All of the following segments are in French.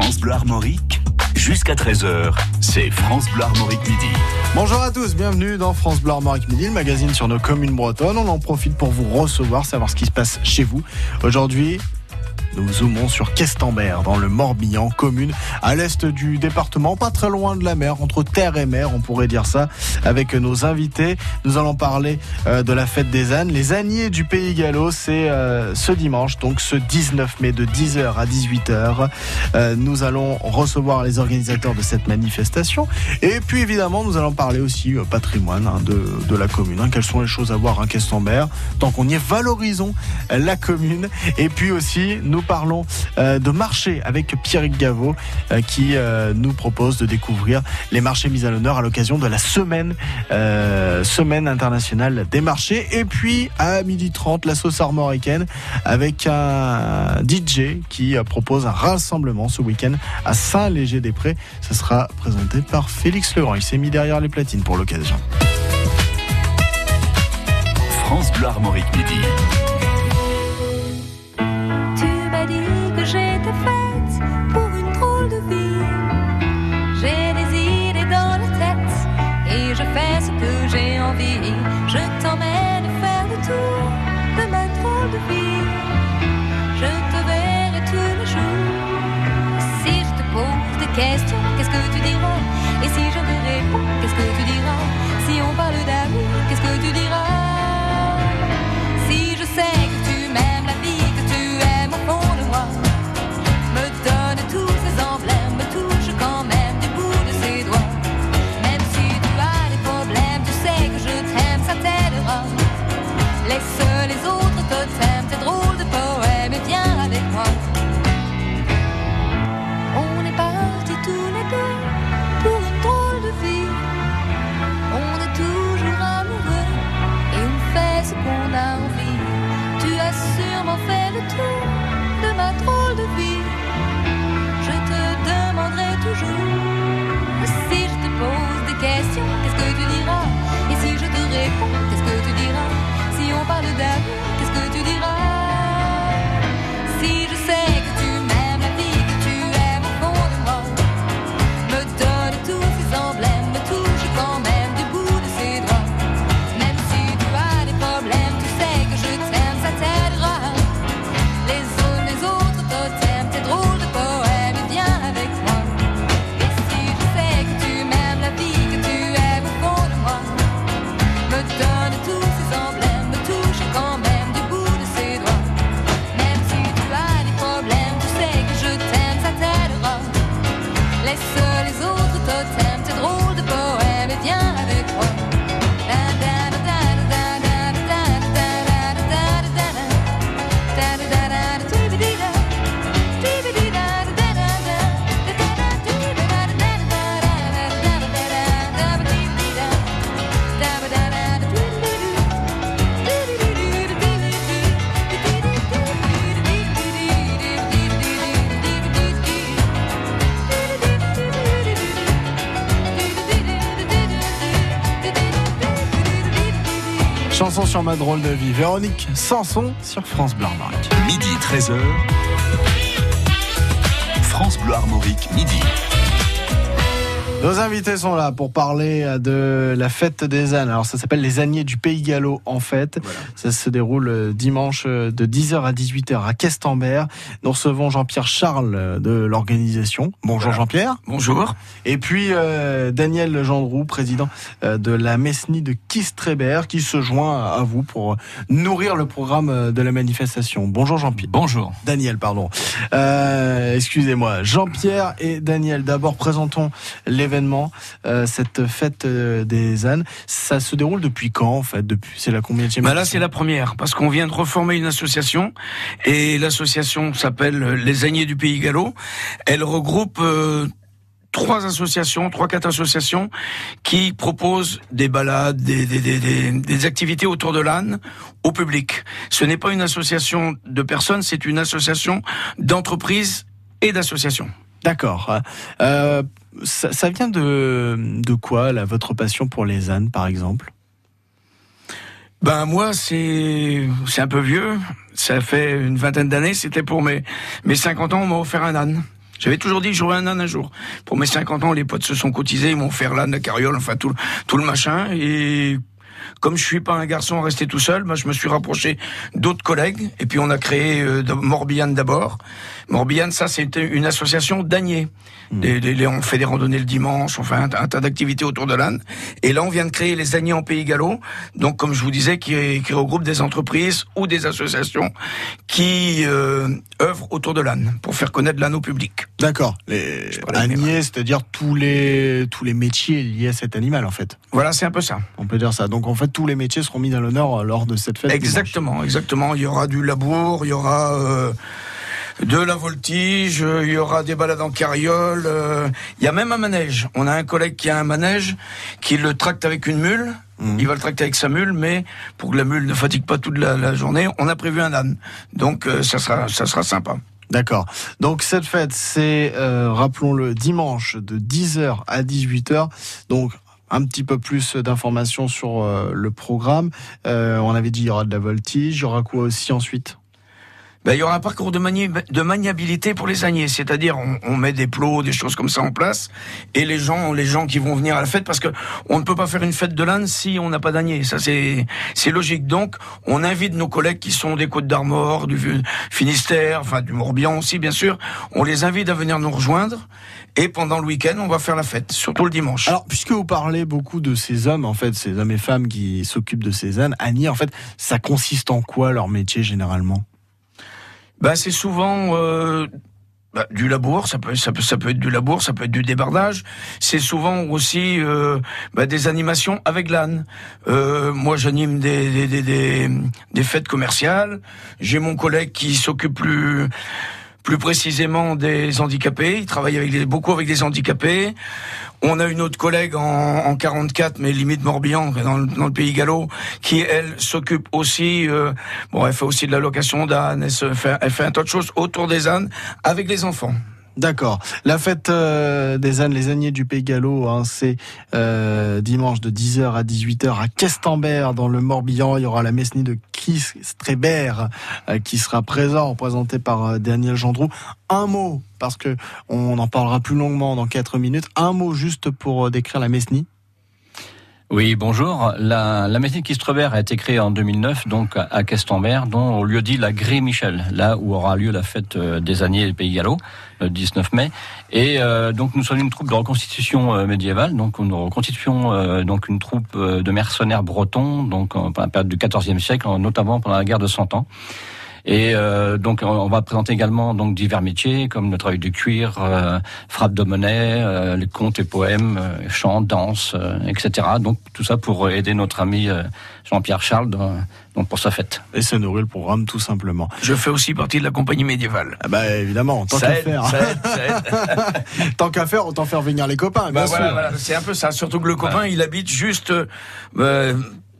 France Bleu Armorique, jusqu'à 13h, c'est France Bleu Armorique Midi. Bonjour à tous, bienvenue dans France Bleu Armorique Midi, le magazine sur nos communes bretonnes. On en profite pour vous recevoir, savoir ce qui se passe chez vous. Aujourd'hui, nous zoomons sur Questembert, dans le Morbihan, commune à l'est du département, pas très loin de la mer, entre terre et mer, on pourrait dire ça, avec nos invités. Nous allons parler euh, de la fête des ânes. Les âniers du Pays Gallo, c'est euh, ce dimanche, donc ce 19 mai de 10h à 18h. Euh, nous allons recevoir les organisateurs de cette manifestation. Et puis évidemment, nous allons parler aussi patrimoine hein, de, de, la commune. Hein. Quelles sont les choses à voir à Questembert Tant qu'on y est, valorisons la commune. Et puis aussi, nous parlons euh, de marché avec Pierrick Gaveau euh, qui euh, nous propose de découvrir les marchés mis à l'honneur à l'occasion de la semaine, semaine internationale des marchés. Et puis à 12h30, la sauce armoricaine avec un DJ qui propose un rassemblement ce week-end à Saint-Léger-des-Prés. Ce sera présenté par Félix Legrand. Il s'est mis derrière les platines pour l'occasion. France Bleu Armorique Midi. Ma drôle de vie. Véronique Sanson sur France Bleu Armorique. Midi 13h. France Bleu Armorique, midi. Nos invités sont là pour parler de la fête des ânes. Alors ça s'appelle les âniers du Pays Gallo en fait. Ça se déroule euh, dimanche euh, de 10h à 18h à Questembert. Nous recevons Jean-Pierre Charles euh, de l'organisation. Bonjour Jean-Pierre. Bonjour. Et puis Daniel Gendroux, président de la Messnie de Kistreber qui se joint à vous pour nourrir le programme de la manifestation. Bonjour Jean-Pierre. Bonjour. Daniel, pardon. Excusez-moi. Jean-Pierre et Daniel, d'abord présentons les événement, euh, cette fête euh, des ânes. Ça se déroule depuis quand en fait? Depuis c'est la combien bah Là c'est la première parce qu'on vient de reformer une association et l'association s'appelle les Âniers du Pays Gallo. Elle regroupe euh, trois associations, trois quatre associations qui proposent des balades, des, activités autour de l'âne au public. Ce n'est pas une association de personnes, c'est une association d'entreprises et d'associations. D'accord. Euh, ça, vient de, quoi, votre passion pour les ânes, par exemple? Ben moi c'est c'est un peu vieux, ça fait une vingtaine d'années, c'était pour mes mes 50 ans on m'a offert un âne. J'avais toujours dit que j'aurais un âne un jour. Pour mes 50 ans, les potes se sont cotisés, ils m'ont fait l'âne, la carriole, enfin tout, tout le machin. Et comme je suis pas un garçon resté tout seul, moi je me suis rapproché d'autres collègues et puis on a créé euh, Morbihan d'abord. Morbihan, ça c'est une association d'âniers. Mmh. on fait des randonnées le dimanche, on fait un, tas d'activités autour de l'âne. Et là, on vient de créer les âniers en Pays Gallo. Donc, comme je vous disais, qui, qui regroupe des entreprises ou des associations qui euh, œuvrent autour de l'âne pour faire connaître l'âne au public. D'accord. Les âniers, c'est-à-dire tous les tous les métiers liés à cet animal, en fait. Voilà, c'est un peu ça. On peut dire ça. Donc, en fait, tous les métiers seront mis à l'honneur lors de cette fête. Exactement, exactement. Il y aura du labour, il y aura euh, de la voltige, il y aura des balades en carriole, euh, il y a même un manège. On a un collègue qui a un manège, qui le tracte avec une mule. Mmh. Il va le tracter avec sa mule, mais pour que la mule ne fatigue pas toute la, journée, on a prévu un âne. Donc euh, ça sera ça sera sympa. D'accord. Donc cette fête, c'est, euh, rappelons-le, dimanche de 10h à 18h. Donc un petit peu plus d'informations sur le programme. on avait dit il y aura de la voltige, il y aura quoi aussi ensuite? Ben, il y aura un parcours de, maniabilité pour les âniers, c'est-à-dire on, met des plots, des choses comme ça en place, et les gens, les gens qui vont venir à la fête, parce que on ne peut pas faire une fête de l'âne si on n'a pas d'ânier, ça c'est c'est logique. Donc on invite nos collègues qui sont des Côtes d'Armor, du Finistère, enfin du Morbihan aussi bien sûr, on les invite à venir nous rejoindre. Et pendant le week-end, on va faire la fête, surtout le dimanche. Alors, puisque vous parlez beaucoup de ces hommes, en fait, ces hommes et femmes qui s'occupent de ces ânes, Annie, en fait, ça consiste en quoi leur métier généralement? Bah, c'est souvent euh, bah, du labour, ça peut, ça peut, ça peut être du labour, ça peut être du débardage. C'est souvent aussi euh, bah, des animations avec l'âne. Euh, moi, j'anime des des, des, des, fêtes commerciales. J'ai mon collègue qui s'occupe plus plus précisément des handicapés. Il travaille avec beaucoup avec des handicapés. On a une autre collègue en, en 44, mais limite Morbihan, dans, dans le pays gallo, qui elle s'occupe aussi. Euh, bon, elle fait aussi de la location d'ânes. Elle, elle fait un tas de choses autour des ânes avec les enfants. D'accord. La fête euh, des ânes, les âniers du Pays Gallo, hein, c'est euh, dimanche de 10h à 18h à Questembert dans le Morbihan. Il y aura la Messnie de Chris Strébert euh, qui sera présent, représenté par Daniel Gendroux. Un mot, parce que on en parlera plus longuement dans 4 minutes. Un mot juste pour décrire la Messnie. Oui, bonjour. La, la médecine Kistrebert a été créée en 2009, donc à Questembert, dont au lieu dit la Gré Michel, là où aura lieu la fête euh, des années Pays Gallo, le 19 mai. Et euh, donc nous sommes une troupe de reconstitution euh, médiévale, donc nous reconstituons donc une troupe de mercenaires bretons, donc pendant la période du XIVe siècle, notamment pendant la guerre de Cent Ans. Et euh, donc on va présenter également donc divers métiers comme le travail du cuir, euh, frappe de monnaie, euh, les contes et poèmes, chants, danse, etc. Donc tout ça pour aider notre ami Jean-Pierre Charles donc pour sa fête. Et ça nourrit le programme tout simplement. Je fais aussi partie de la compagnie médiévale. Ah bah évidemment, tant qu'à faire. tant qu'à faire, autant faire venir les copains. Bah voilà, voilà, c'est un peu ça. Surtout que le copain, il habite juste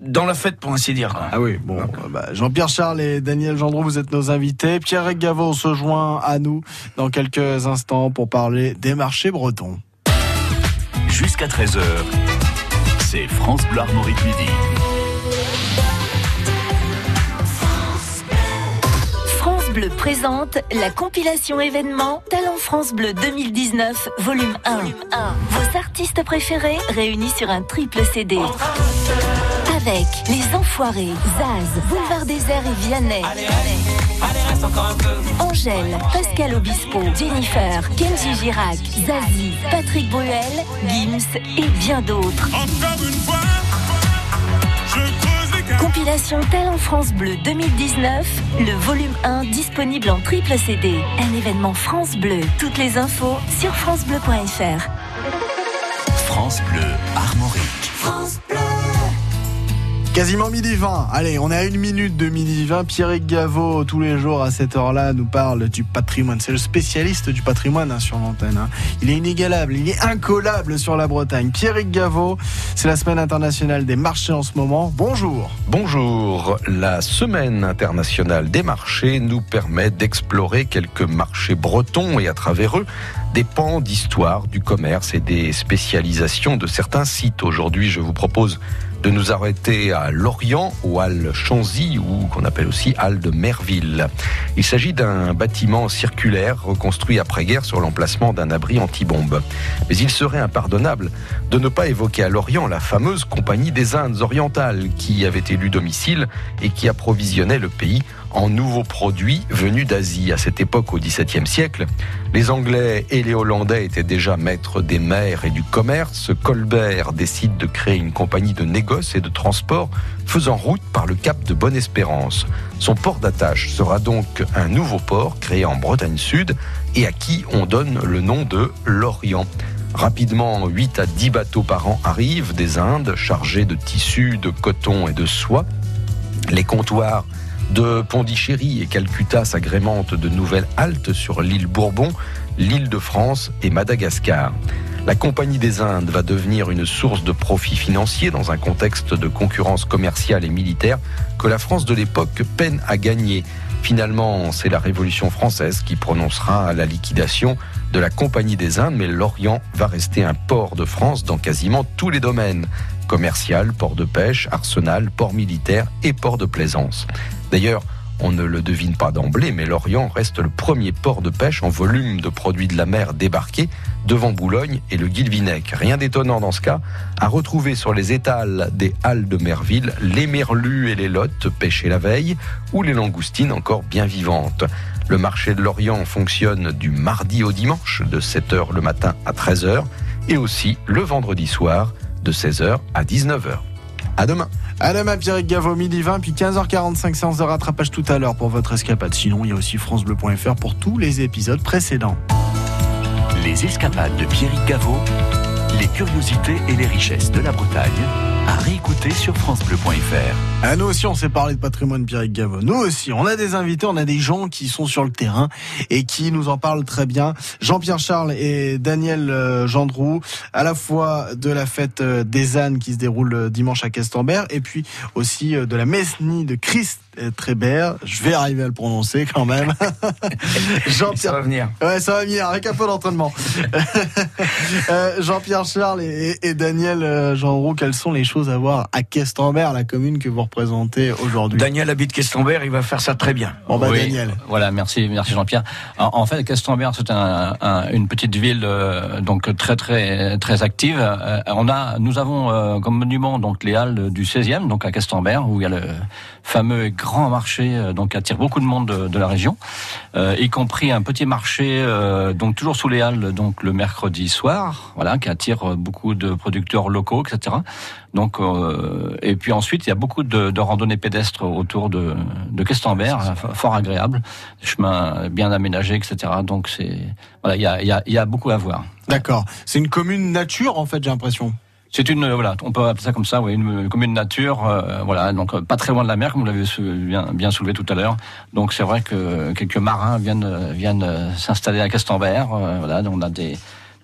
dans la fête, pour ainsi dire. Ah oui, bon, bah, Jean-Pierre Charles et Daniel Gendron, vous êtes nos invités. Pierre Gavot se joint à nous dans quelques instants pour parler des marchés bretons. Jusqu'à 13h, c'est France Bleu Armorique Midi. France Bleu présente la compilation événement Talent France Bleu 2019, volume 1. Vos artistes préférés réunis sur un triple CD avec Les Enfoirés, Zaz, Boulevard Désert et Vianney. Angèle, Pascal Obispo, Jennifer, Kenji Girac, Zazie, Patrick Bruel, Gims et bien d'autres. Compilation Talent France Bleu 2019, le volume 1 disponible en triple CD. Un événement France Bleu. Toutes les infos sur francebleu.fr. France Bleu Armorique. France Bleu. Quasiment midi 20. Allez, on est à une minute de midi 20. Pierrick Gaveau, tous les jours à cette heure-là, nous parle du patrimoine. C'est le spécialiste du patrimoine hein, sur l'antenne. Hein. Il est inégalable, il est incollable sur la Bretagne. Pierrick Gaveau, c'est la semaine internationale des marchés en ce moment. Bonjour. Bonjour. La semaine internationale des marchés nous permet d'explorer quelques marchés bretons et à travers eux, des pans d'histoire du commerce et des spécialisations de certains sites. Aujourd'hui, je vous propose de nous arrêter à Lorient, au Hall Chanzy, ou qu'on appelle aussi Hall de Merville. Il s'agit d'un bâtiment circulaire reconstruit après-guerre sur l'emplacement d'un abri anti-bombe. Mais il serait impardonnable de ne pas évoquer à Lorient la fameuse Compagnie des Indes orientales qui avait élu domicile et qui approvisionnait le pays en nouveaux produits venus d'Asie. À cette époque, au XVIIe siècle, les Anglais et les Hollandais étaient déjà maîtres des mers et du commerce. Colbert décide de créer une compagnie de négoce et de transport faisant route par le cap de Bonne-Espérance. Son port d'attache sera donc un nouveau port créé en Bretagne Sud et à qui on donne le nom de l'Orient. Rapidement, 8 à 10 bateaux par an arrivent des Indes chargés de tissus, de coton et de soie. Les comptoirs de Pondichéry et Calcutta s'agrémentent de nouvelles haltes sur l'île Bourbon, l'île de France et Madagascar. La Compagnie des Indes va devenir une source de profit financier dans un contexte de concurrence commerciale et militaire que la France de l'époque peine à gagner. Finalement, c'est la Révolution française qui prononcera la liquidation de la Compagnie des Indes, mais l'Orient va rester un port de France dans quasiment tous les domaines commercial, port de pêche, arsenal, port militaire et port de plaisance. D'ailleurs, on ne le devine pas d'emblée, mais l'Orient reste le premier port de pêche en volume de produits de la mer débarqués devant Boulogne et le Guilvinec. Rien d'étonnant dans ce cas, à retrouver sur les étals des halles de Merville les merlus et les lottes pêchés la veille ou les langoustines encore bien vivantes. Le marché de l'Orient fonctionne du mardi au dimanche de 7h le matin à 13h et aussi le vendredi soir de 16h à 19h. À demain. À demain, Pierre Gaveau, midi 20, puis 15h45, séance de rattrapage tout à l'heure pour votre escapade. Sinon, il y a aussi FranceBleu.fr pour tous les épisodes précédents. Les escapades de Pierrick Gaveau, les curiosités et les richesses de la Bretagne, à réécouter sur FranceBleu.fr. Ah, nous aussi, on s'est parlé de patrimoine Pierrick Gaveau. Nous aussi, on a des invités, on a des gens qui sont sur le terrain et qui nous en parlent très bien. Jean-Pierre Charles et Daniel euh, Gendroux, à la fois de la fête euh, des ânes qui se déroule euh, dimanche à Castambert et puis aussi de la Mesnie de Christ Trébert. Je vais arriver à le prononcer quand même. Jean-Pierre. Ça va venir. Ouais, ça va venir avec un peu d'entraînement. Jean-Pierre Charles et, Daniel Gendroux, quelles sont les choses à voir à Questembert, la commune que vous représentez aujourd'hui Daniel habite Questembert, il va faire ça très bien. Bon bah Oui, Daniel. Voilà, merci, merci Jean-Pierre. En, en fait, Castambert, c'est un, un- une petite ville euh, donc très très très active. Euh, on a, nous avons euh, comme monument donc les halles du 16e, donc à Castambert, où il y a le fameux et grand marché euh, donc qui attire beaucoup de monde de, de la région, euh, y compris un petit marché euh, donc toujours sous les halles donc le mercredi soir, voilà, qui attire beaucoup de producteurs locaux, etc. Donc euh, et puis ensuite il y a beaucoup de, de randonnées pédestres autour de, de Questembert, euh, fort agréable, des chemins bien aménagés, etc. Donc c'est voilà, il y a, il y, a, y a beaucoup à voir. D'accord. C'est une commune nature en fait, j'ai l'impression. C'est une euh, voilà, on peut appeler ça comme ça, oui, une commune nature, euh, voilà, donc euh, pas très loin de la mer, comme vous l'avez bien, bien soulevé tout à l'heure. Donc c'est vrai que quelques marins viennent viennent s'installer à Castambert. euh, voilà, donc on a des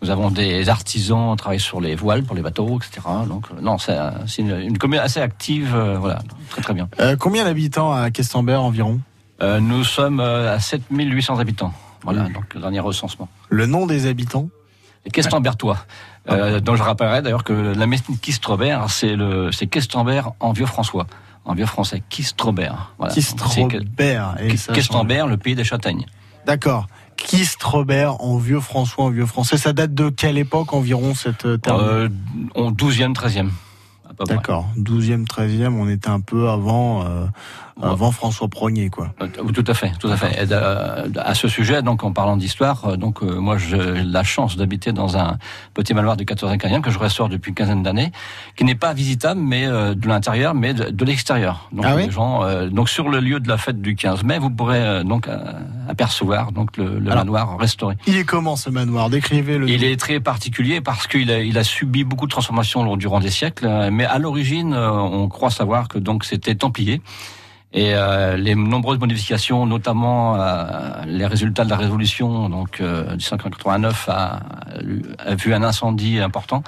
nous avons des artisans qui travaillent sur les voiles pour les bateaux, etc. Donc non, c'est une, une commune assez active, euh, voilà, très très bien. Combien d'habitants à Questembert environ? Nous sommes à 7800 habitants. Voilà, donc le dernier recensement. Le nom des habitants? Questembertois. Euh, dont je rappellerai d'ailleurs que la Messine Kistrobert, c'est le, c'est en vieux François, en vieux français, Kistrobert. Voilà. Kistrobert. le pays des châtaignes. D'accord. Kistrobert en vieux François, en vieux français. Ça date de quelle époque environ cette euh, terme? Euh, en 12e, 13e. à peu près. D'accord. 12e, 13e, on était un peu avant, euh, avant François Ier, quoi. Euh, Tout à fait, tout à fait. Et à ce sujet, donc en parlant d'histoire, euh, donc euh, moi j'ai la chance d'habiter dans un petit manoir du 14e 15e que je restaure depuis une quinzaine d'années, qui n'est pas visitable, mais euh, de l'intérieur, mais de, l'extérieur. Donc Ah oui les gens, donc sur le lieu de la fête du 15 mai, vous pourrez euh, donc euh, apercevoir donc le, le Alors, manoir restauré. Il est comment ce manoir? Décrivez le. Il est très particulier parce qu'il a, il a subi beaucoup de transformations durant des siècles, mais à l'origine, on croit savoir que donc c'était templier. Et euh, les nombreuses modifications, notamment euh, les résultats de la révolution donc euh, 1789 a, a vu un incendie important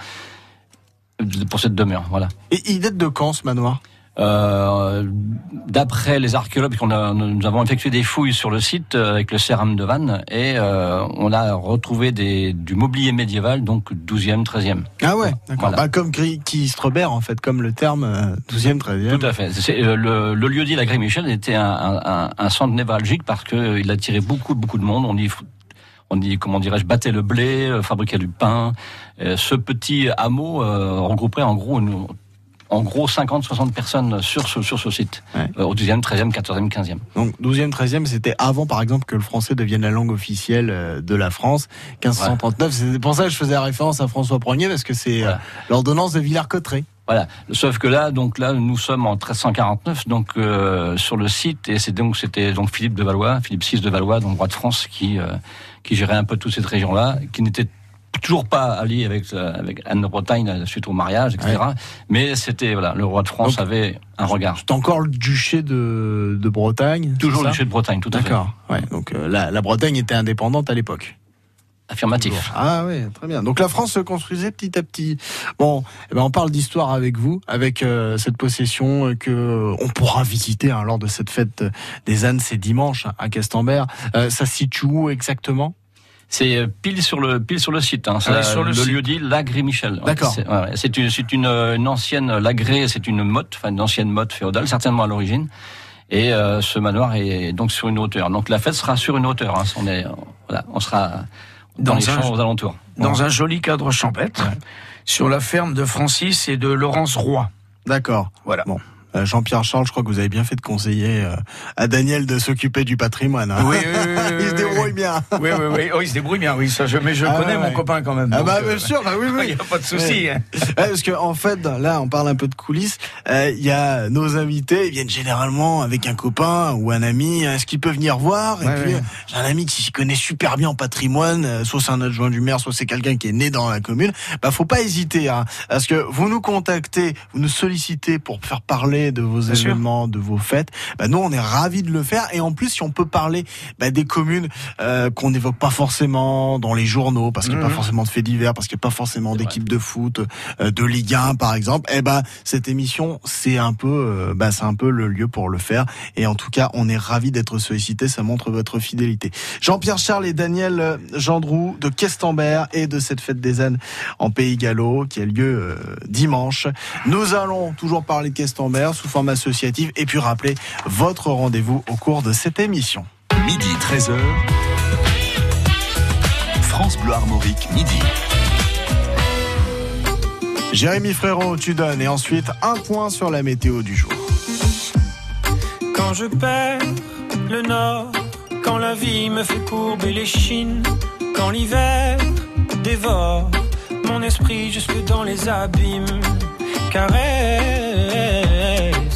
pour cette demeure. Voilà. Et il date de quand ce manoir? Euh, D'après les archéologues, a, nous avons effectué des fouilles sur le site euh, avec le céram de Vannes et euh, on a retrouvé des, du mobilier médiéval, donc 12e, 13e. Ah ouais, d'accord. Voilà. Bah, comme Kistrebert, en fait, comme le terme euh, 12e, 13e. Tout à fait. Euh, le, le lieu dit la Gré Michel était un, un, un centre névralgique parce que il attirait beaucoup beaucoup de monde. On y on y comment dirais-je battait le blé, fabriquait du pain. Ce petit hameau regrouperait en gros une- en gros 50-60 personnes sur ce, sur ce site, Ouais. Euh, au 12e, 13e, 14e, 15e. Donc 12e, 13e, c'était avant par exemple que le français devienne la langue officielle euh, de la France. 1539, c'est pour ça que je faisais référence à François Ier parce que c'est Voilà. euh, l'ordonnance de Villers-Cotterêts. Voilà. Sauf que là, donc là, nous sommes en 1349, donc euh, sur le site, et c'est donc c'était donc Philippe de Valois, Philippe VI de Valois, donc roi de France, qui euh, qui gérait un peu toute cette région-là, qui n'était toujours pas allié avec euh, avec Anne de Bretagne euh, suite au mariage, etc. Mais c'était voilà, le roi de France Donc, avait un regard. C'est encore le duché de, de Bretagne. Toujours le duché de Bretagne, tout à fait. D'accord. Ouais. Donc euh, la, la Bretagne était indépendante à l'époque. Affirmatif. Ah oui, très bien. Donc la France se construisait petit à petit. Bon, eh ben on parle d'histoire avec vous, avec euh, cette possession que euh, on pourra visiter hein, lors de cette fête des ânes, c'est dimanche à Castambert. Euh, ça se situe où exactement? C'est euh, pile sur le pile sur le site. Hein. Ah, sur le site. lieu dit Lagré Michel. Ouais, D'accord. C'est ouais, une c'est une, euh, une ancienne Lagré, c'est une motte, enfin une ancienne motte féodale, certainement à l'origine. Et euh, ce manoir est donc sur une hauteur. Donc la fête sera sur une hauteur. Hein. On est voilà, on sera dans, Dans les un- champs aux alentours. Dans un joli cadre champêtre, sur la ferme de Francis et de Laurence Roy. D'accord. Voilà. Bon. Euh, Jean-Pierre Charles, je crois que vous avez bien fait de conseiller euh, à Daniel de s'occuper du patrimoine. hein. Oui, oui, oui, oui, Il se oui, débrouille oui. bien. Oui, oui, oui. Oh, il se débrouille bien, oui. Ça, je, mais je Ah, connais mon copain quand même. Ah bah euh, bien sûr, bah oui, Il oui. n'y a pas de souci. hein. Parce que en fait, là, on parle un peu de coulisses. Euh, Il y a nos invités, ils viennent généralement avec un copain ou un ami. Est-ce qu'ils peuvent venir voir? Et Ouais, puis, ouais. j'ai un ami qui s'y connaît super bien en patrimoine. Soit c'est un adjoint du maire, soit c'est quelqu'un qui est né dans la commune. Bah, faut pas hésiter, hein, parce que vous nous contactez, vous nous sollicitez pour faire parler de vos Bien sûr. événements, de vos fêtes. Bah, nous, on est ravis de le faire. Et en plus, si on peut parler bah, des communes euh, qu'on n'évoque pas forcément dans les journaux, parce qu'il n'y a Mhm. pas forcément de faits divers, parce qu'il n'y a pas forcément d'équipe de foot, euh, de Ligue 1 par exemple, eh ben cette émission c'est un peu euh, bah, c'est un peu le lieu pour le faire et en tout cas on est ravis d'être sollicités, ça montre votre fidélité. Jean-Pierre Charles et Daniel euh, Gendroux de Questembert et de cette fête des ânes en Pays Gallo qui a lieu euh, dimanche. Nous allons toujours parler de Questembert sous forme associative et puis rappeler votre rendez-vous au cours de cette émission. Midi 13h. France Bleu Armorique, midi. Jérémy Frérot, tu donnes et ensuite un point sur la météo du jour. Quand je perds le nord, quand la vie me fait courber les chines, quand l'hiver dévore mon esprit jusque dans les abîmes, caresse,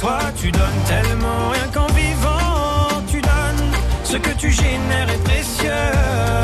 toi, tu donnes tellement. Rien qu'en vivant, tu donnes. Ce que tu génères est précieux.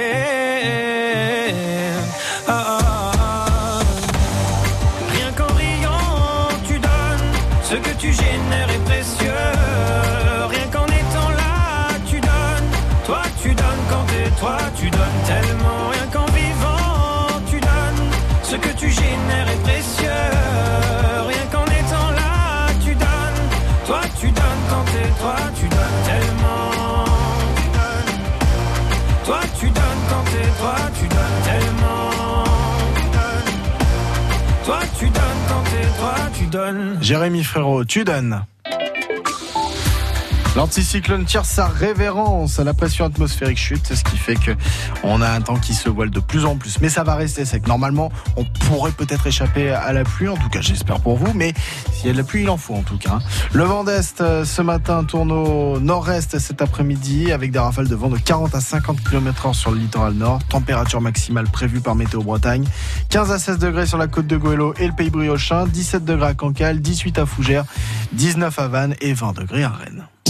Jérémy Frérot, tu donnes. L'anticyclone tire sa révérence, la pression atmosphérique chute, ce qui fait que on a un temps qui se voile de plus en plus. Mais ça va rester sec. Normalement, on pourrait peut-être échapper à la pluie, en tout cas j'espère pour vous, mais s'il y a de la pluie, il en faut en tout cas. Le vent d'Est euh, ce matin tourne au nord-est cet après-midi avec des rafales de vent de 40 à 50 km h sur le littoral nord. Température maximale prévue par Météo Bretagne. 15 à 16 degrés sur la côte de Goëlo et le pays briochin, 17 degrés à Cancale, 18 à Fougères, 19 à Vannes et 20 degrés à Rennes.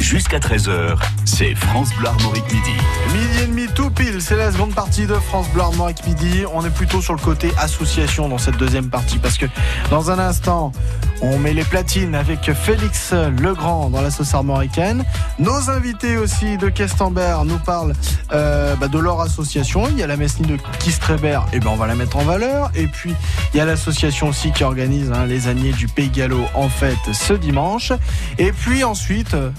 jusqu'à 13h, c'est France Bleu Armorique midi. Midi et demi tout pile, c'est la seconde partie de France Bleu Armorique Midi. On est plutôt sur le côté association dans cette deuxième partie parce que dans un instant, on met les platines avec Félix Legrand dans la sauce armoricaine. Nos invités aussi de Questembert nous parlent euh, bah, de leur association. Il y a la Messnie de Kistrebert, et ben on va la mettre en valeur. Et puis il y a l'association aussi qui organise hein, les années du Pays Gallo en fête ce dimanche. Et puis ensuite, euh,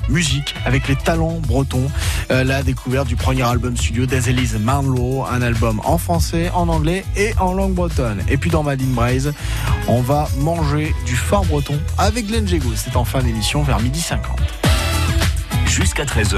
avec les talents bretons. Euh, la découverte du premier album studio d'Azelise Marlowe, un album en français, en anglais et en langue bretonne. Et puis dans Madine Braise, on va manger du fort breton avec Glenn Jego. C'est en fin d'émission vers midi 50. Jusqu'à 13h,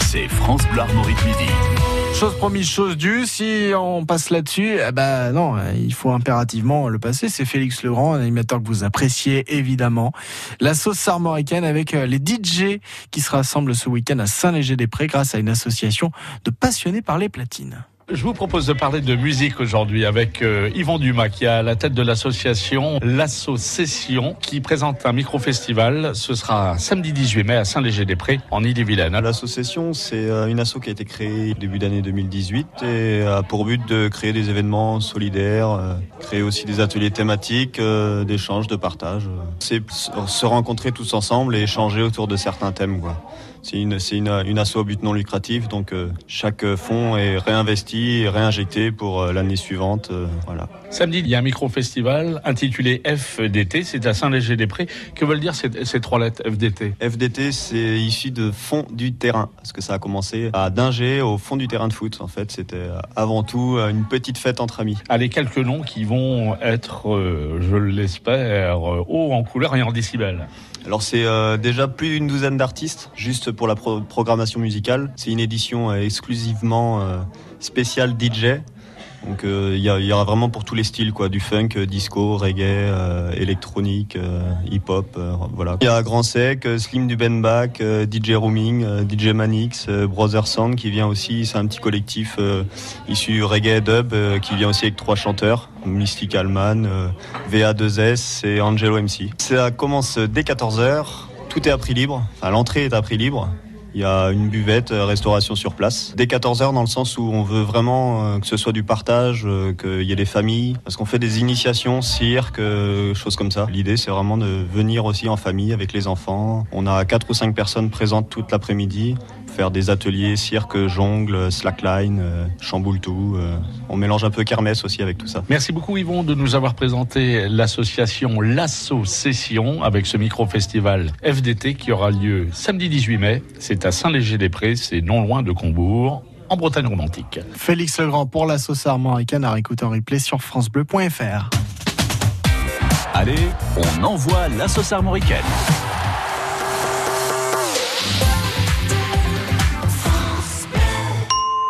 c'est France Bleu Armorique midi. Chose promise, chose due. Si on passe là-dessus, eh ben non, il faut impérativement le passer. C'est Félix Legrand, un animateur que vous appréciez évidemment. La sauce armoricaine avec euh, les DJ qui se rassemblent ce week-end à Saint-Léger-des-Prés grâce à une association de passionnés par les platines. Je vous propose de parler de musique aujourd'hui avec euh, Yvon Dumas qui est à la tête de l'association L'Association qui présente un micro-festival. Ce sera samedi 18 mai à Saint-Léger-des-Prés en Ille-et-Vilaine. L'association, c'est euh, une asso qui a été créée début d'année 2018 et a pour but de créer des événements solidaires, euh, créer aussi des ateliers thématiques, d'échanges, de partage. C'est se rencontrer tous ensemble et échanger autour de certains thèmes. quoi. C'est une, c'est une, une asso au but non lucratif, donc euh, chaque fonds est réinvesti et réinjecté pour euh, l'année suivante. euh, voilà. Samedi, il y a un micro-festival intitulé FDT. C'est à Saint-Léger-des-Prés. Que veulent dire ces, ces trois lettres FDT FDT, c'est issu de fond du terrain, parce que ça a commencé à Dinger, au fond du terrain de foot. En fait, c'était avant tout une petite fête entre amis. Allez, quelques noms qui vont être, euh, je l'espère, hauts en couleur et en décibels. Alors c'est euh, déjà plus d'une douzaine d'artistes, juste pour la pro- programmation musicale. C'est une édition euh, exclusivement euh, spéciale DJ. Donc euh, il y, aura vraiment pour tous les styles, quoi, du funk, euh, disco, reggae, euh, électronique, hip-hop, voilà. Il y a Grand Sec, Slim du Benbach, euh, DJ Rooming, DJ Manix, Brother Sound qui vient aussi, c'est un petit collectif issu reggae dub qui vient aussi avec trois chanteurs, Mystical Man, euh, VA2S et Angelo MC. Ça commence dès 14h, tout est à prix libre, l'entrée est à prix libre. Il y a une buvette, euh, restauration sur place. Dès 14h dans le sens où on veut vraiment euh, que ce soit du partage, euh, qu'il y ait des familles. Parce qu'on fait des initiations, cirque, choses comme ça. L'idée c'est vraiment de venir aussi en famille avec les enfants. On a quatre ou cinq personnes présentes toute l'après-midi. Faire des ateliers cirque, jongle, slackline, euh, chamboule tout. euh. On mélange un peu kermesse aussi avec tout ça. Merci beaucoup Yvon de nous avoir présenté l'association L'Association avec ce micro-festival FDT qui aura lieu samedi 18 mai. C'est à Saint-Léger-des-Prés, c'est non loin de Combourg, en Bretagne romantique. Félix Legrand pour la sauce armoricaine à réécouter en replay sur francebleu.fr. Allez, on envoie la sauce armoricaine.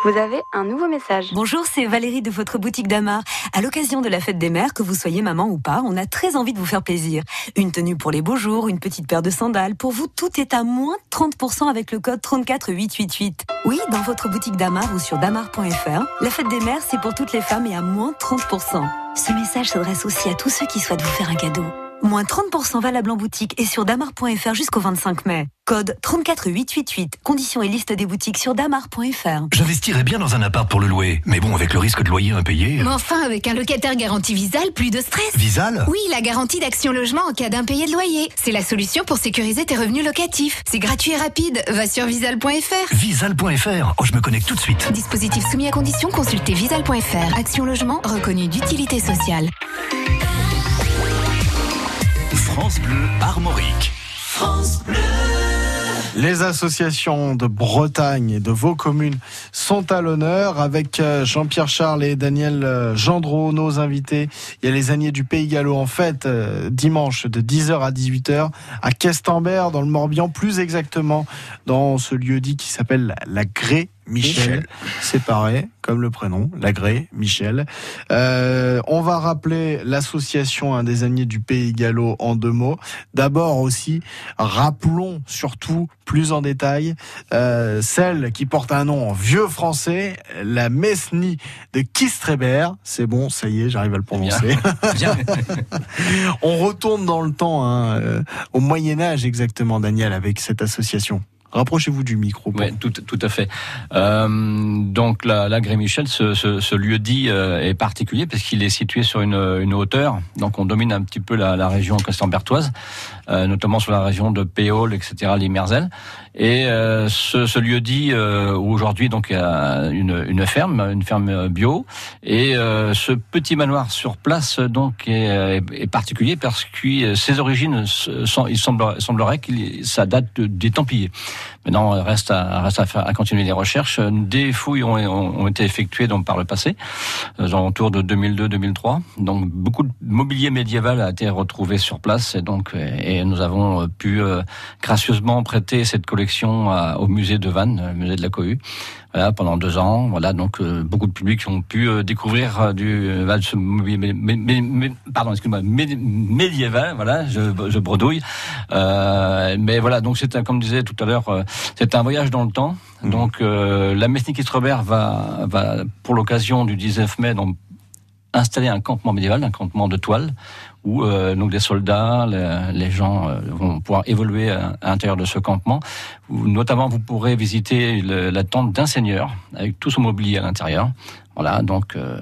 Vous avez un nouveau message. Bonjour, c'est Valérie de votre boutique d'Amar. À l'occasion de la fête des mères, que vous soyez maman ou pas, on a très envie de vous faire plaisir. Une tenue pour les beaux jours, une petite paire de sandales. Pour vous, tout est à moins 30% avec le code 34888. Oui, dans votre boutique d'Amar ou sur damar.fr. La fête des mères, c'est pour toutes les femmes et à moins 30%. Ce message s'adresse aussi à tous ceux qui souhaitent vous faire un cadeau. Moins 30% valable en boutique et sur damar.fr jusqu'au 25 mai. Code 34888. Conditions et liste des boutiques sur damar.fr. J'investirais bien dans un appart pour le louer, mais bon, avec le risque de loyer impayé. Mais enfin, avec un locataire garanti Visal, plus de stress. Visal Oui, la garantie d'action logement en cas d'impayé de loyer. C'est la solution pour sécuriser tes revenus locatifs. C'est gratuit et rapide. Va sur visal.fr. Visal.fr. Oh, je me connecte tout de suite. Dispositif soumis à condition, consultez visal.fr. Action logement reconnu d'utilité sociale. France Bleu Armorique. France Bleu. Les associations de Bretagne et de vos communes sont à l'honneur avec euh, Jean-Pierre Charles et Daniel euh, Gendreau, nos invités. Il y a les Agniers du Pays Gallo en fête euh, dimanche de 10h à 18h à Questembert dans le Morbihan, plus exactement dans ce lieu dit qui s'appelle la Grée Michel, séparé comme le prénom, Lagré, Michel. Euh, on va rappeler l'association hein, des Agniers du Pays Gallo en deux mots. D'abord aussi, rappelons surtout plus en détail euh, celle qui porte un nom en vieux français, la Mesnie de Kistreber. C'est bon, ça y est, j'arrive à le prononcer. Bien. on retourne dans le temps, hein, euh, au Moyen Âge exactement, Daniel, avec cette association. Rapprochez-vous du micro. Oui, tout, tout à fait. Euh, donc la, la Gré-Michel, ce, ce, ce lieu dit euh, est particulier parce qu'il est situé sur une, une, hauteur. Donc on domine un petit peu la, la région castambertoise, euh, notamment sur la région de Péole, etc., Limerzel. Et euh, ce, ce lieu dit euh, aujourd'hui donc il y a une, une ferme, une ferme bio, et euh, ce petit manoir sur place donc est, est, particulier parce que ses origines, il semble, semblerait que ça date de, des Templiers. Maintenant, reste à, reste à, faire, à continuer les recherches. Des fouilles ont, ont, ont été effectuées donc, par le passé, autour de 2002-2003. Donc, beaucoup de mobilier médiéval a été retrouvé sur place, et donc, et nous avons pu euh, gracieusement prêter cette collection à, au musée de Vannes, le musée de la Cohue. Voilà, pendant deux ans. Voilà, donc euh, beaucoup de publics ont pu euh, découvrir euh, du euh, pardon, excuse-moi, médiéval. Voilà, je, je bredouille. mais voilà, donc c'est comme disait tout à l'heure, c'est un voyage dans le temps. Mmh. Donc la Mesniquiste Robert va, va pour l'occasion du 19 mai, donc installer un campement médiéval, un campement de toile, où euh, donc des soldats, les, les gens euh, vont pouvoir évoluer à, à l'intérieur de ce campement. Où, notamment, vous pourrez visiter le, la tente d'un seigneur avec tout son mobilier à l'intérieur. Voilà, donc. Euh,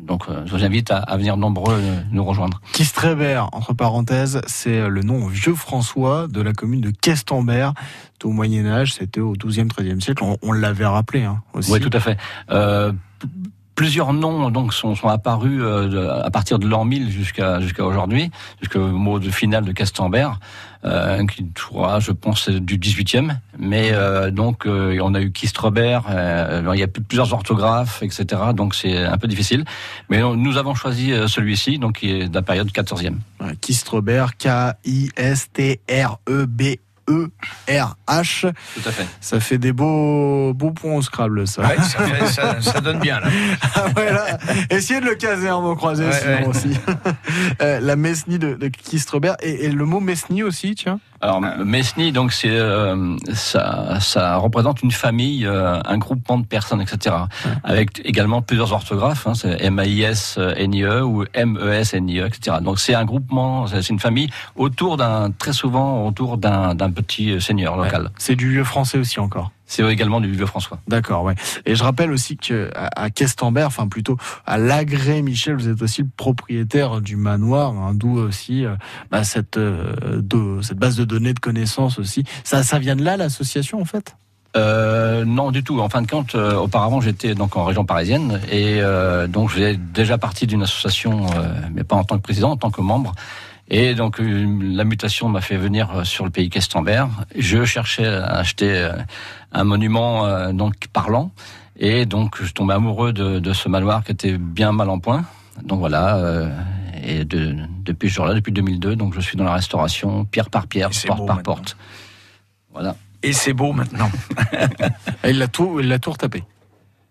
donc, je vous invite à, venir nombreux nous rejoindre. Kistreber, entre parenthèses, c'est le nom vieux François de la commune de Questembert. Au Moyen Âge, c'était au 12e, 13e siècle. On, on l'avait rappelé hein, aussi. Oui, tout à fait. Euh, plusieurs noms donc sont, apparus euh, à partir de l'an 1000 jusqu'à jusqu'à aujourd'hui, jusqu'au mot de final de Castambert, euh, qui je pense du 18e. Mais euh, donc euh, on a eu Kistrebert, il y a plusieurs orthographes, etc. Donc c'est un peu difficile. Mais nous avons choisi celui-ci, donc qui est de la période 14e. Ouais, Kistrebert, K-I-S-T-R-E-B E-R-H. Tout à fait. Ça fait des beaux, beaux points au Scrabble, ça. Ouais, ça, fait, ça, ça, donne bien, là. ah, ouais, là. Essayez de le caser en mot croisé, ouais, sinon ouais. aussi. Euh, la Mesnie de, de Kistrebert. Et, et, le mot Mesnie aussi, tiens. Alors, Mesnie, donc, c'est, euh, ça, ça représente une famille, euh, un groupement de personnes, etc. Ouais. Avec également plusieurs orthographes, hein, c'est M-A-I-S-N-I-E ou M-E-S-N-I-E, etc. Donc, c'est un groupement, c'est une famille autour d'un, très souvent autour d'un, d'un petit seigneur local. Ouais. C'est du vieux français aussi encore. C'est également du vieux François. D'accord, ouais. Et je rappelle aussi que à Questembert, enfin plutôt à Lagré Michel, vous êtes aussi le propriétaire du manoir, hein, d'où aussi euh, bah, cette euh, de, cette base de données de connaissances aussi. Ça, ça vient de là l'association en fait? Euh, non du tout. En fin de compte, euh, auparavant j'étais donc en région parisienne et euh, donc j'ai déjà partie d'une association, mais pas en tant que président, en tant que membre. Et donc la mutation m'a fait venir sur le pays Questembert. Je cherchais à acheter un monument euh, donc parlant. Et donc je tombais amoureux de, de, ce manoir qui était bien mal en point. Donc voilà. Euh, et de, depuis ce jour-là, depuis 2002, donc je suis dans la restauration, pierre par pierre, porte par maintenant. porte. Voilà. Et c'est beau maintenant. il l'a tout, il l'a tout retapé.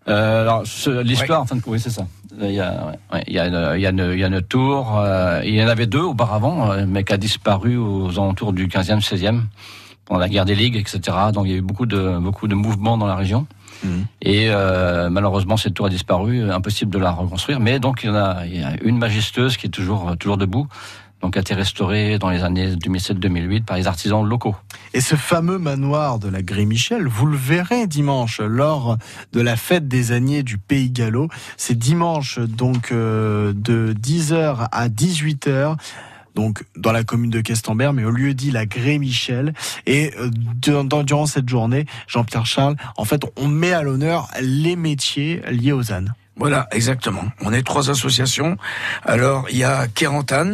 Euh, alors, l'histoire, enfin, oui, c'est ça. Il y a, ouais, il y a, une, il y a une- il y a une tour. euh, il y en avait deux auparavant, euh, mais qui a disparu aux alentours du 15e, 16e, pendant la guerre des ligues, etc. Donc, il y a eu beaucoup de, beaucoup de mouvements dans la région. Mhm. Et euh, malheureusement, cette tour a disparu, euh, impossible de la reconstruire. Mais donc, il y en a, il y a une majestueuse qui est toujours, toujours debout. Donc, a été restaurée dans les années 2007-2008 par les artisans locaux. Et ce fameux manoir de la Gré-Michel, vous le verrez dimanche lors de la fête des Agnés du Pays Gallo. C'est dimanche donc euh, de 10h à 18h. Donc dans la commune de Questembert, mais au lieu dit la Gré-Michel. Et euh, durant, durant cette journée, Jean-Pierre Charles, en fait, on met à l'honneur les métiers liés aux ânes. Voilà, exactement. On est trois associations. Alors, il y a Kérantan,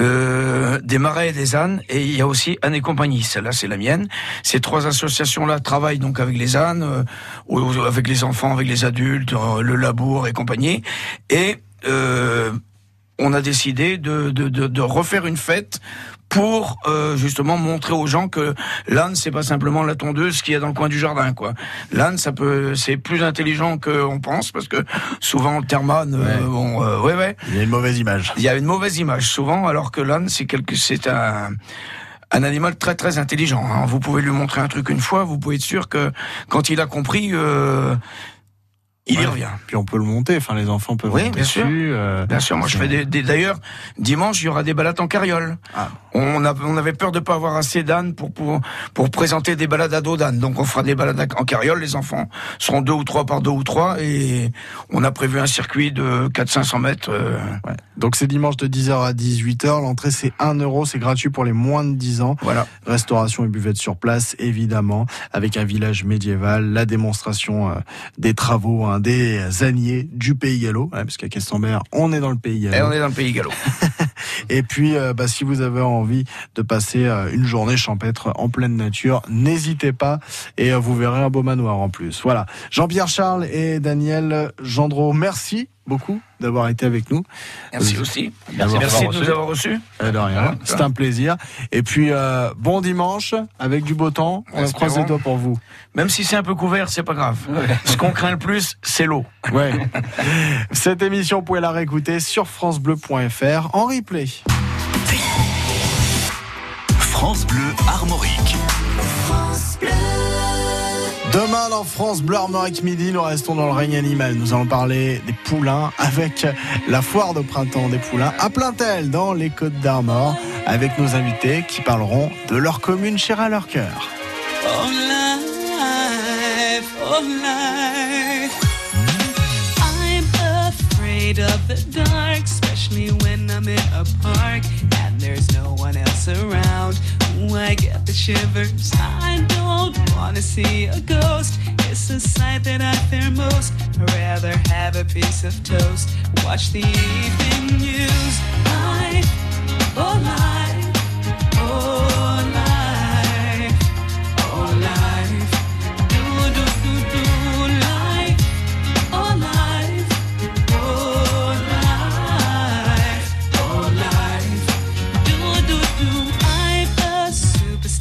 euh, des marais et des ânes, et il y a aussi Anne et compagnie. Celle-là, c'est la mienne. Ces trois associations-là travaillent donc avec les ânes, euh, avec les enfants, avec les adultes, euh, le labour et compagnie. Et euh, on a décidé de refaire une fête pour euh, justement montrer aux gens que l'âne c'est pas simplement la tondeuse qu'il y a dans le coin du jardin quoi. L'âne ça peut c'est plus intelligent qu'on pense parce que souvent Therman euh, Ouais. bon euh, ouais ouais Il y a une mauvaise image. il y a une mauvaise image souvent alors que l'âne c'est quelque c'est un un animal très très intelligent. hein. Vous pouvez lui montrer un truc une fois, vous pouvez être sûr que quand il a compris, euh, il y revient. Puis on peut le monter, enfin les enfants peuvent Oui, monter bien sûr. euh, Bien sûr, moi je fais des, des- d'ailleurs dimanche il y aura des balades en carriole. Ah. On, a, on avait peur de pas avoir assez d'ânes pour, pour pour présenter des balades à dos d'âne. Donc on fera des balades en carriole. Les enfants seront deux ou trois par deux ou trois et on a prévu un circuit de 400-500 mètres. euh, Ouais. Donc c'est dimanche de 10h à 18h. L'entrée c'est 1 euro, c'est gratuit pour les moins de 10 ans. voilà. Restauration et buvette sur place, évidemment, avec un village médiéval, la démonstration euh, des travaux hein, des aniers du Pays Gallo, ouais, parce qu'à Questembert, on est dans le Pays Et on Gallo. est dans le pays gallo. Et puis, euh, bah, si vous avez envie de passer euh, une journée champêtre en pleine nature, n'hésitez pas et euh, vous verrez un beau manoir en plus. Voilà. Jean-Pierre Charles et Daniel Gendreau, merci beaucoup d'avoir été avec nous. Merci Euh, aussi. Merci de nous avoir reçus. Euh, de rien. C'est un plaisir. Et puis, euh, bon dimanche avec du beau temps. On Espérons. croise les doigts pour vous. Même si c'est un peu couvert, c'est pas grave. Ce qu'on craint le plus, c'est l'eau. Ouais. Cette émission, vous pouvez la réécouter sur FranceBleu.fr en replay. France Bleu Armorique. Demain dans France Bleu Armorique Midi, nous restons dans le règne animal. Nous allons parler des poulains avec la foire de printemps des poulains à Plaintel dans les Côtes d'Armor avec nos invités qui parleront de leur commune chère à leur cœur. Especially when I'm in a park and there's no one else around. Ooh, I get the shivers. I don't wanna see a ghost. It's a sight that I fear most. I'd rather have a piece of toast. Watch the evening news. Life, oh life, oh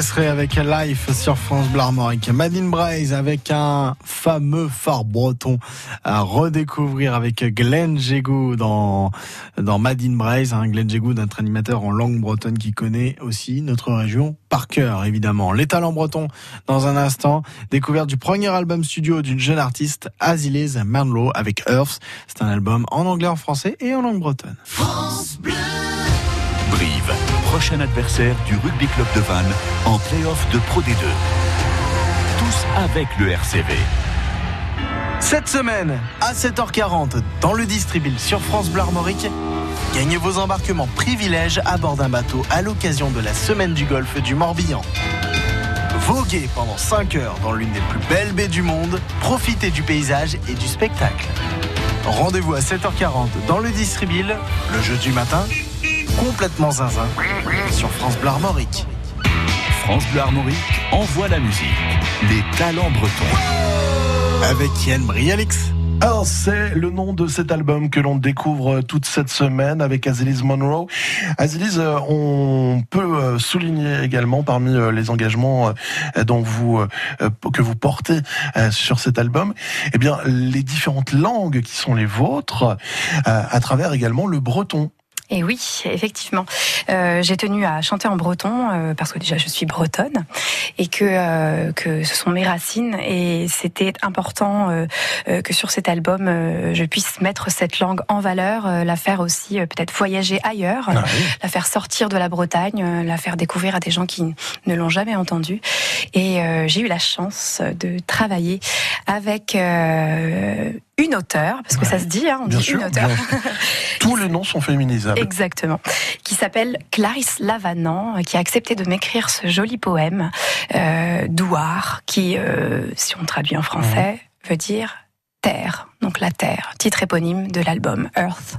Desseré avec Life sur France Bleu Armorique. Madine Braise avec un fameux phare breton à redécouvrir avec Glenn Jégou dans, dans Madine Braise. Hein. Glenn Jégou, notre animateur en langue bretonne qui connaît aussi notre région par cœur, évidemment. Les talents bretons dans un instant. Découverte du premier album studio d'une jeune artiste, Azilez Manlow avec Earth. C'est un album en anglais, en français et en langue bretonne. France Bleu. Brive, prochain adversaire du Rugby Club de Vannes en play-off de Pro D2. Tous avec le RCV. Cette semaine, à 7h40, dans le Distribil sur France Bleu gagnez vos embarquements privilèges à bord d'un bateau à l'occasion de la semaine du golfe du Morbihan. Voguez pendant 5 heures dans l'une des plus belles baies du monde, profitez du paysage et du spectacle. Rendez-vous à 7h40 dans le Distribil, le jeu du matin, complètement zinzin, sur France Bleu Armorique. France Bleu Armorique envoie la musique. Les talents bretons. Avec Yann Brialix. Alors c'est le nom de cet album que l'on découvre toute cette semaine avec Azilis Monroe. Azilis, euh, on peut euh, souligner également parmi euh, les engagements dont vous que vous portez sur cet album, eh bien les différentes langues qui sont les vôtres, à travers également le breton. Et oui, effectivement. Euh, j'ai tenu à chanter en breton euh, parce que déjà je suis bretonne et que euh, que ce sont mes racines et c'était important euh, euh, que sur cet album euh, je puisse mettre cette langue en valeur, la faire aussi peut-être voyager ailleurs, Ah la faire sortir de la Bretagne, la faire découvrir à des gens qui ne l'ont jamais entendue. Et j'ai eu la chance de travailler avec une auteure parce que ça se dit, hein, on Bien dit sûr, une auteure. Tous les noms sont féminisables. Exactement. Qui s'appelle Clarisse Lavanant, euh, qui a accepté de m'écrire ce joli poème, euh, Douar, qui, euh, si on traduit en français, veut dire terre. Donc la terre, titre éponyme de l'album Earth.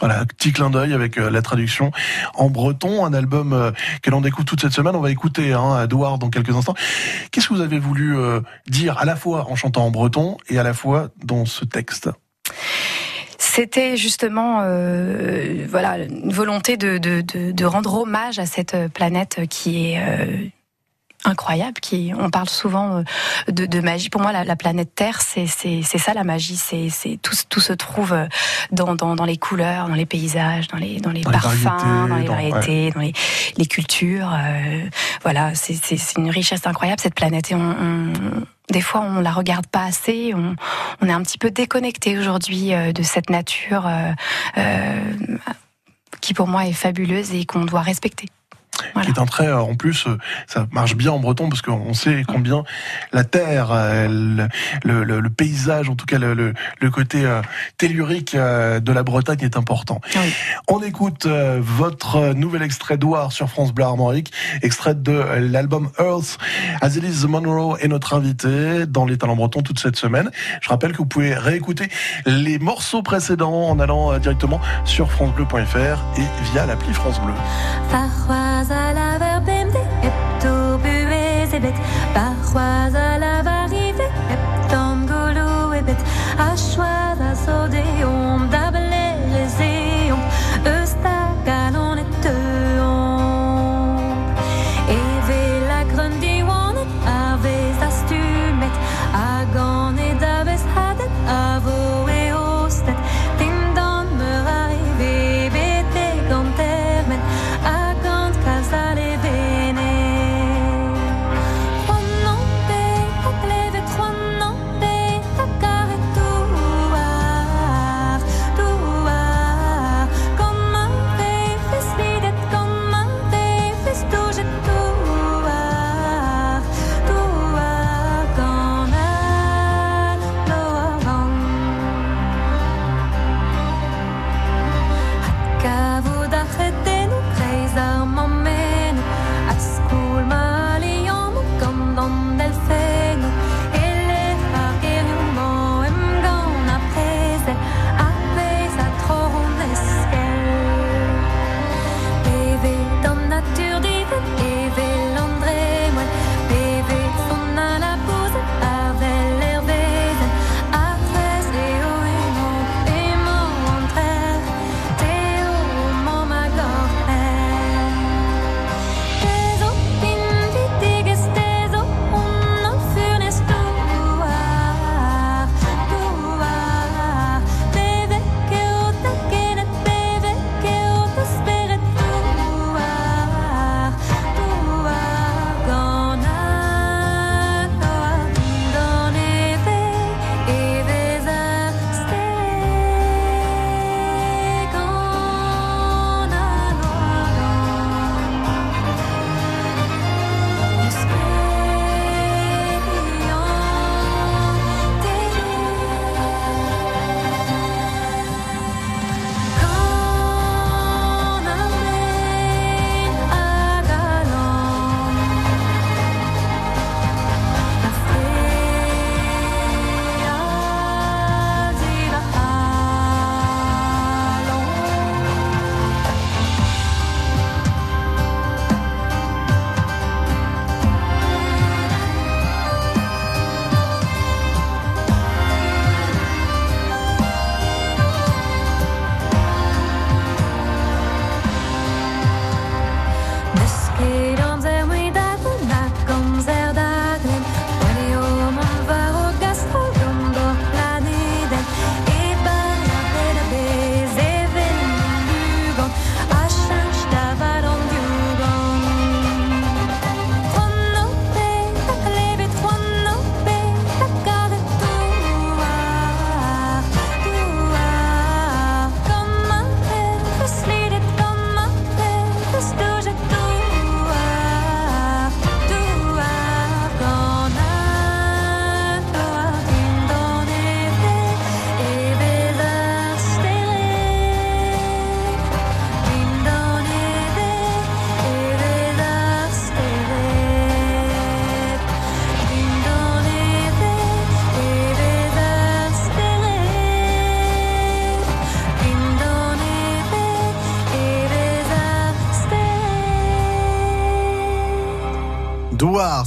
Voilà, petit clin d'œil avec euh, la traduction en breton, un album euh, que l'on découvre toute cette semaine. On va écouter hein, Edouard dans quelques instants. Qu'est-ce que vous avez voulu euh, dire à la fois en chantant en breton et à la fois dans ce texte? C'était justement voilà une volonté de, rendre hommage à cette planète qui est incroyable. Qui on parle souvent euh, de, de magie. Pour moi, la, la planète Terre, c'est ça la magie. C'est tout tout se trouve euh, dans, dans dans les couleurs, dans les paysages, dans les dans les Dans les parfums, variétés, dans les variétés, dans les les cultures. euh, voilà, c'est une richesse incroyable cette planète et on, on des fois, on la regarde pas assez. On, on est un petit peu déconnecté aujourd'hui de cette nature euh, euh, qui, pour moi, est fabuleuse et qu'on doit respecter. Qui est un trait euh, en plus euh, ça marche bien en breton parce qu'on sait combien la terre euh, le, le- le- le paysage en tout cas le, le- le côté euh, tellurique euh, de la Bretagne est important. On écoute euh, votre nouvel extrait d'Ouar sur France Bleu Armorique extrait de l'album Earth. Azilis Monroe est notre invité dans les talents bretons toute cette semaine. Je rappelle que vous pouvez réécouter les morceaux précédents en allant directement sur francebleu.fr et via l'appli France Bleu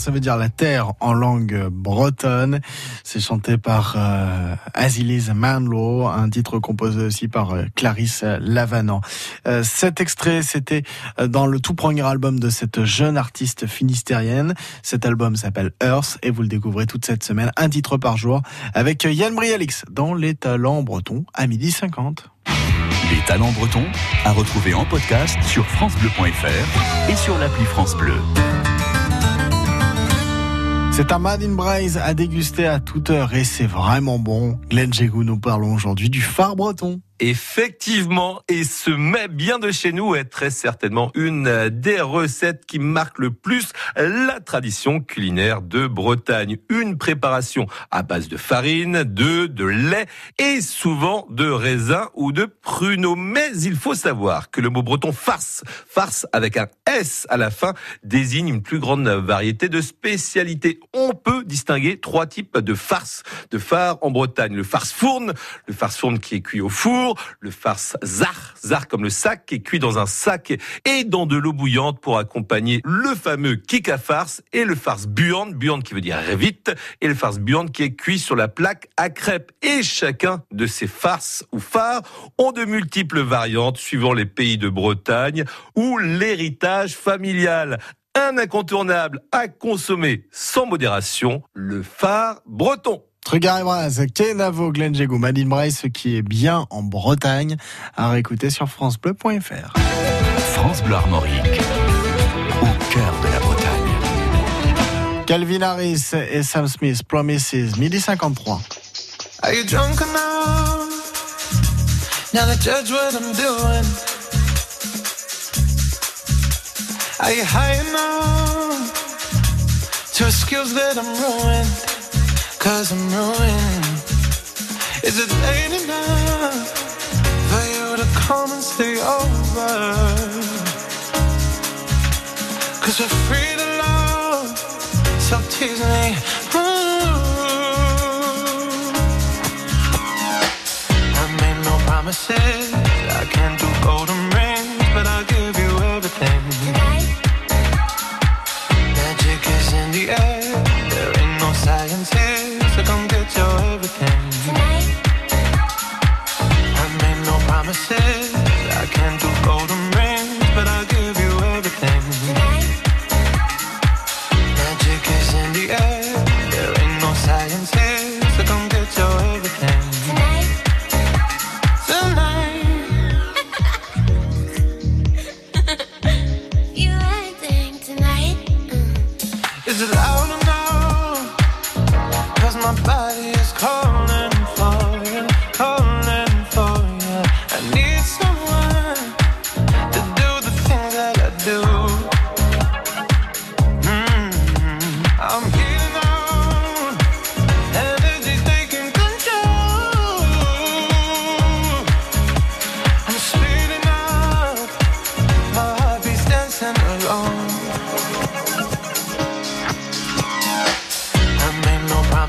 ça veut dire la terre en langue bretonne. C'est chanté par euh, Azilise Manlow, un titre composé aussi par euh, Clarisse Lavanant. Euh, cet extrait, c'était euh, dans le tout premier album de cette jeune artiste finistérienne. Cet album s'appelle Earth et vous le découvrez toute cette semaine, un titre par jour, avec Yann Brialix dans Les Talents Bretons à midi 50. Les talents bretons à retrouver en podcast sur francebleu.fr et sur l'appli France Bleu. C'est un Mad in Braise à déguster à toute heure et c'est vraiment bon. Glenn Jégou, nous parlons aujourd'hui du phare breton. Effectivement, et ce mets bien de chez nous est très certainement une des recettes qui marque le plus la tradition culinaire de Bretagne. Une préparation à base de farine, d'œufs, de lait et souvent de raisin ou de pruneaux. Mais il faut savoir que le mot breton farce, farce avec un S à la fin, désigne une plus grande variété de spécialités. On peut distinguer trois types de farce, de phare en Bretagne. Le farce fourne, le farce fourne qui est cuit au four, le farce zar, zar comme le sac qui est cuit dans un sac et dans de l'eau bouillante pour accompagner le fameux kick à farce et le farce buande, buande qui veut dire vite, et le farce buande qui est cuit sur la plaque à crêpes. Et chacun de ces farces ou phares ont de multiples variantes suivant les pays de Bretagne ou l'héritage familial. Un incontournable à consommer sans modération, le phare breton. Trugar et Braz, Kenavo, Glenn Jégou, Madine Braille, ce qui est bien en Bretagne, à réécouter sur francebleu.fr. France Bleu Armorique, au cœur de la Bretagne. Calvin Harris et Sam Smith, Promises, midi 53. Are you drunk enough now to judge what I'm doing? Are you high enough? To excuse that I'm ruined? Cause I'm ruined. Is it late enough for you to come and stay over? Cause we're free to love, so tease me. I made no promises.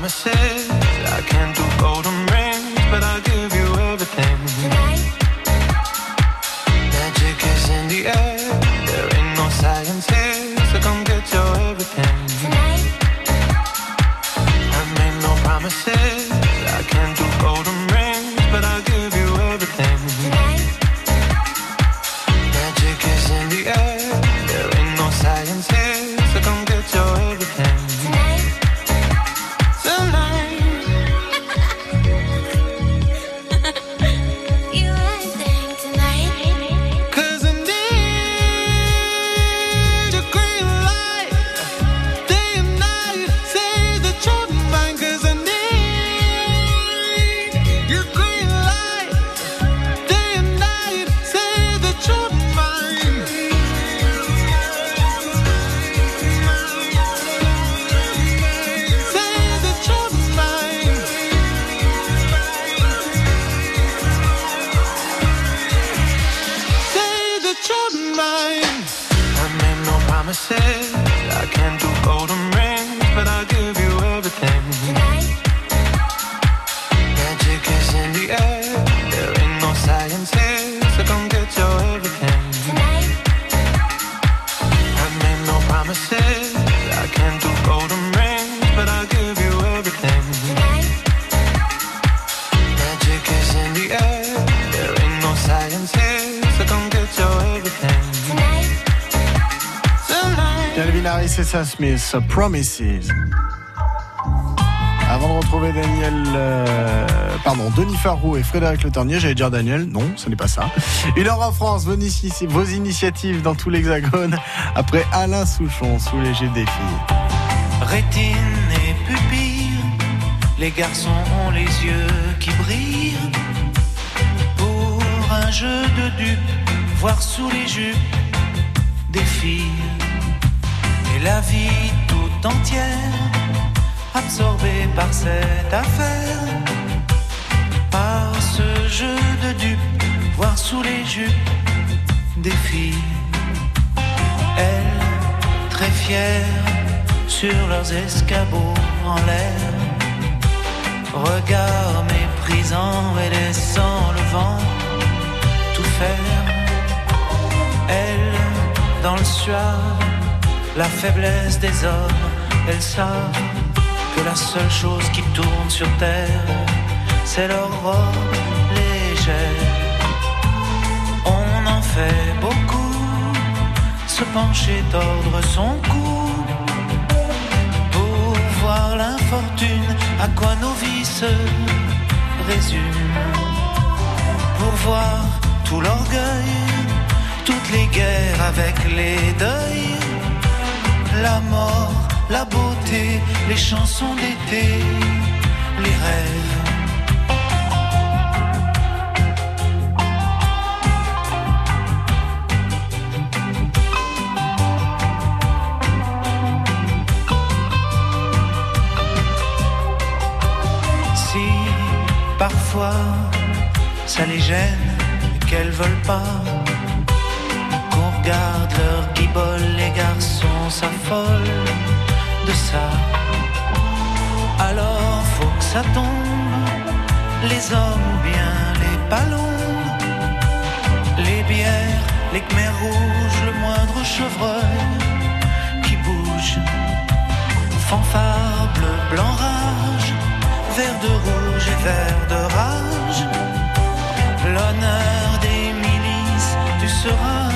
Promises. Sam Smith, Promises. Avant de retrouver Daniel, euh, pardon, Denis Farroux et Frédéric Le Ternier, j'allais dire Daniel, non, ce n'est pas ça. Heure en France, vos, vos initiatives dans tout l'hexagone, après Alain Souchon, sous léger défi. Rétine et pupille, les garçons ont les yeux qui brillent. Pour un jeu de dupes, voir sous les jupes des filles. La vie tout entière, absorbée par cette affaire. Par ce jeu de dupes, voir sous les jupes des filles. Elles, très fières, sur leurs escabeaux en l'air. Regard méprisant et laissant le vent tout faire. Elles, dans le suave, la faiblesse des hommes, elles savent que la seule chose qui tourne sur terre, c'est leur robe légère. On en fait beaucoup, se pencher, tordre son cou pour voir l'infortune, à quoi nos vies se résument. Pour voir tout l'orgueil, toutes les guerres avec les deuils, la mort, la beauté, les chansons d'été, les rêves. Si parfois ça les gêne qu'elles veulent pas qu'on regarde leur guibole, les garçons s'affolent de ça. Alors faut que ça tombe, les hommes bien les ballons, les bières, les khmers rouges, le moindre chevreuil qui bouge. Fanfare bleu, blanc, rage, vert de rouge et vert de rage. L'honneur des milices, tu seras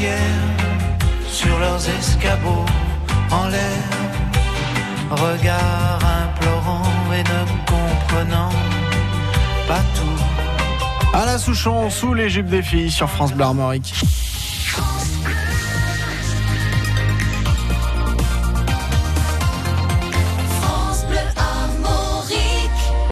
À sur leurs escabeaux en l'air, regard implorant et ne comprenant pas tout. Alain Souchon, sous les jupes des filles sur France Bleu Armorique.